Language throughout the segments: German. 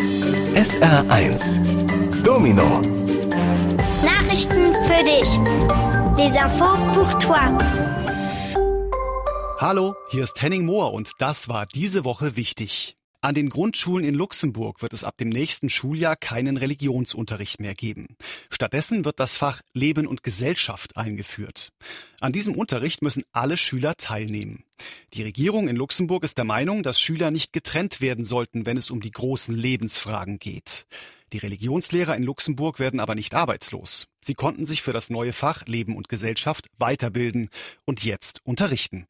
SR1 Domino Nachrichten für dich. Les infos pour toi. Hallo, hier ist Henning Mohr und das war diese Woche wichtig. An den Grundschulen in Luxemburg wird es ab dem nächsten Schuljahr keinen Religionsunterricht mehr geben. Stattdessen wird das Fach Leben und Gesellschaft eingeführt. An diesem Unterricht müssen alle Schüler teilnehmen. Die Regierung in Luxemburg ist der Meinung, dass Schüler nicht getrennt werden sollten, wenn es um die großen Lebensfragen geht. Die Religionslehrer in Luxemburg werden aber nicht arbeitslos. Sie konnten sich für das neue Fach Leben und Gesellschaft weiterbilden und jetzt unterrichten.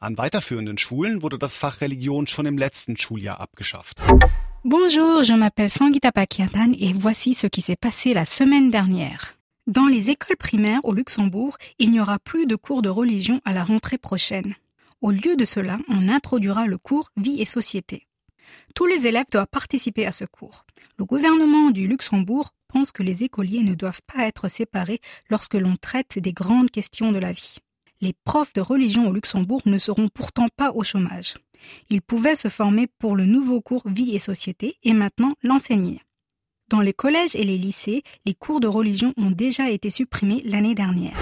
An weiterführenden Schulen wurde das Fach Religion schon im letzten Schuljahr abgeschafft. Bonjour, je m'appelle Sangita Pakiatan et voici ce qui s'est passé la semaine dernière. Dans les écoles primaires au Luxembourg, il n'y aura plus de cours de religion à la rentrée prochaine. Au lieu de cela, on introduira le cours Vie et Société. Tous les élèves doivent participer à ce cours. Le gouvernement du Luxembourg pense que les écoliers ne doivent pas être séparés lorsque l'on traite des grandes questions de la vie. Les profs de religion au Luxembourg ne seront pourtant pas au chômage. Ils pouvaient se former pour le nouveau cours Vie et Société et maintenant l'enseigner. Dans les collèges et les lycées, les cours de religion ont déjà été supprimés l'année dernière.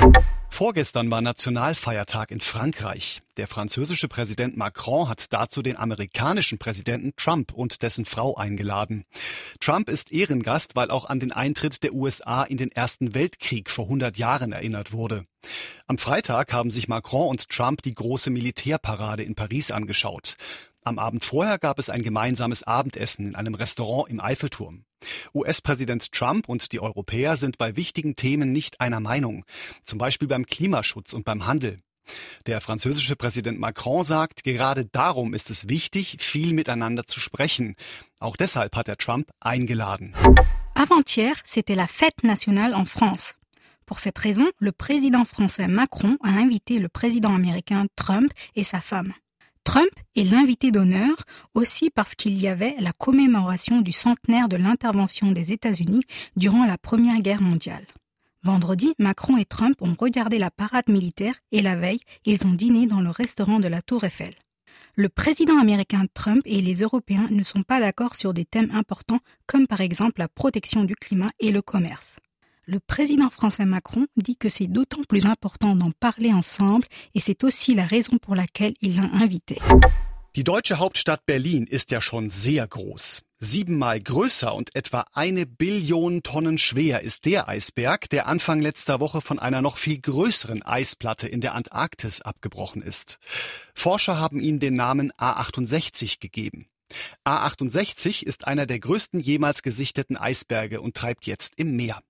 Vorgestern war Nationalfeiertag in Frankreich. Der französische Präsident Macron hat dazu den amerikanischen Präsidenten Trump und dessen Frau eingeladen. Trump ist Ehrengast, weil auch an den Eintritt der USA in den Ersten Weltkrieg vor 100 Jahren erinnert wurde. Am Freitag haben sich Macron und Trump die große Militärparade in Paris angeschaut. Am Abend vorher gab es ein gemeinsames Abendessen in einem Restaurant im Eiffelturm. US-Präsident Trump und die Europäer sind bei wichtigen Themen nicht einer Meinung, zum Beispiel beim Klimaschutz und beim Handel. Der französische Präsident Macron sagt, gerade darum ist es wichtig, viel miteinander zu sprechen. Auch deshalb hat er Trump eingeladen. Avant-hier, c'était la fête nationale en France. Pour cette raison, le président français Macron a invité le président américain Trump et sa femme. Trump est l'invité d'honneur aussi parce qu'il y avait la commémoration du centenaire de l'intervention des États-Unis durant la Première Guerre mondiale. Vendredi, Macron et Trump ont regardé la parade militaire et la veille, ils ont dîné dans le restaurant de la Tour Eiffel. Le président américain Trump et les Européens ne sont pas d'accord sur des thèmes importants comme par exemple la protection du climat et le commerce. Le président français Macron dit que c'est d'autant plus important d'en parler ensemble et c'est aussi la raison pour laquelle il l'a invité. Die deutsche Hauptstadt Berlin ist ja schon sehr groß. Siebenmal größer und etwa eine Billion Tonnen schwer ist der Eisberg, der Anfang letzter Woche von einer noch viel größeren Eisplatte in der Antarktis abgebrochen ist. Forscher haben ihm den Namen A68 gegeben. A68 ist einer der größten jemals gesichteten Eisberge und treibt jetzt im Meer.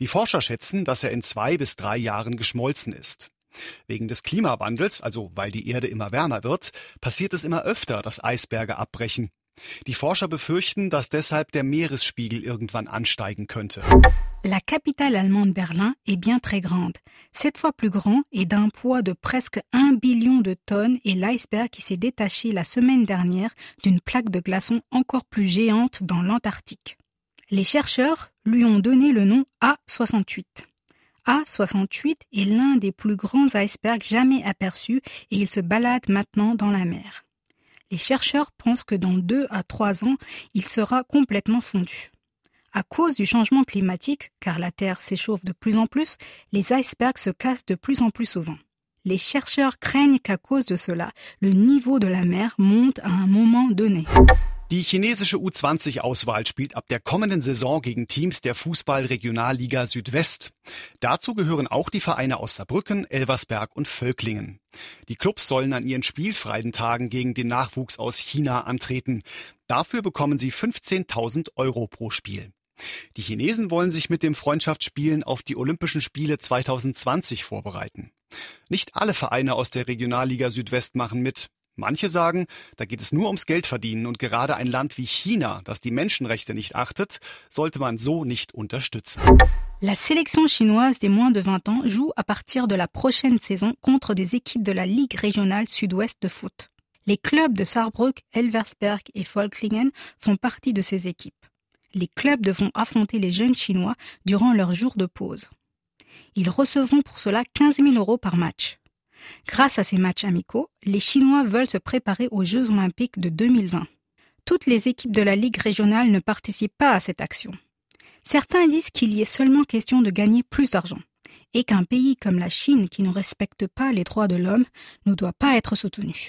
Die Forscher schätzen, dass er in zwei bis drei Jahren geschmolzen ist. Wegen des Klimawandels, also weil die Erde immer wärmer wird, passiert es immer öfter, dass Eisberge abbrechen. Die Forscher befürchten, dass deshalb der Meeresspiegel irgendwann ansteigen könnte. La capitale allemande Berlin est bien très grande, sept fois plus grand et d'un poids de presque un billion de tonnes est l'iceberg qui s'est détaché la semaine dernière d'une plaque de glaçons encore plus géante dans l'Antarctique. Les chercheurs lui ont donné le nom A68. A68 est l'un des plus grands icebergs jamais aperçus et il se balade maintenant dans la mer. Les chercheurs pensent que dans deux à trois ans, il sera complètement fondu. À cause du changement climatique, car la Terre s'échauffe de plus en plus, les icebergs se cassent de plus en plus souvent. Les chercheurs craignent qu'à cause de cela, le niveau de la mer monte à un moment donné. Die chinesische U20-Auswahl spielt ab der kommenden Saison gegen Teams der Fußball-Regionalliga Südwest. Dazu gehören auch die Vereine aus Saarbrücken, Elversberg und Völklingen. Die Clubs sollen an ihren spielfreien Tagen gegen den Nachwuchs aus China antreten. Dafür bekommen sie 15.000 Euro pro Spiel. Die Chinesen wollen sich mit dem Freundschaftsspielen auf die Olympischen Spiele 2020 vorbereiten. Nicht alle Vereine aus der Regionalliga Südwest machen mit. Manche sagen, da geht es nur ums Geldverdienen und gerade ein Land wie China, das die Menschenrechte nicht achtet, sollte man so nicht unterstützen. La sélection chinoise des moins de 20 ans joue à partir de la prochaine saison contre des équipes de la Ligue régionale sud-ouest de foot. Les clubs de Saarbrück, Elversberg et Volklingen font partie de ces équipes. Les clubs devront affronter les jeunes Chinois durant leur jour de pause. Ils recevront pour cela 15 000 euros par match. Grâce à ces matchs amicaux, les Chinois veulent se préparer aux Jeux olympiques de 2020. toutes les équipes de la Ligue régionale ne participent pas à cette action. Certains disent qu'il y est seulement question de gagner plus d'argent et qu'un pays comme la Chine qui ne respecte pas les droits de l'homme ne doit pas être soutenu.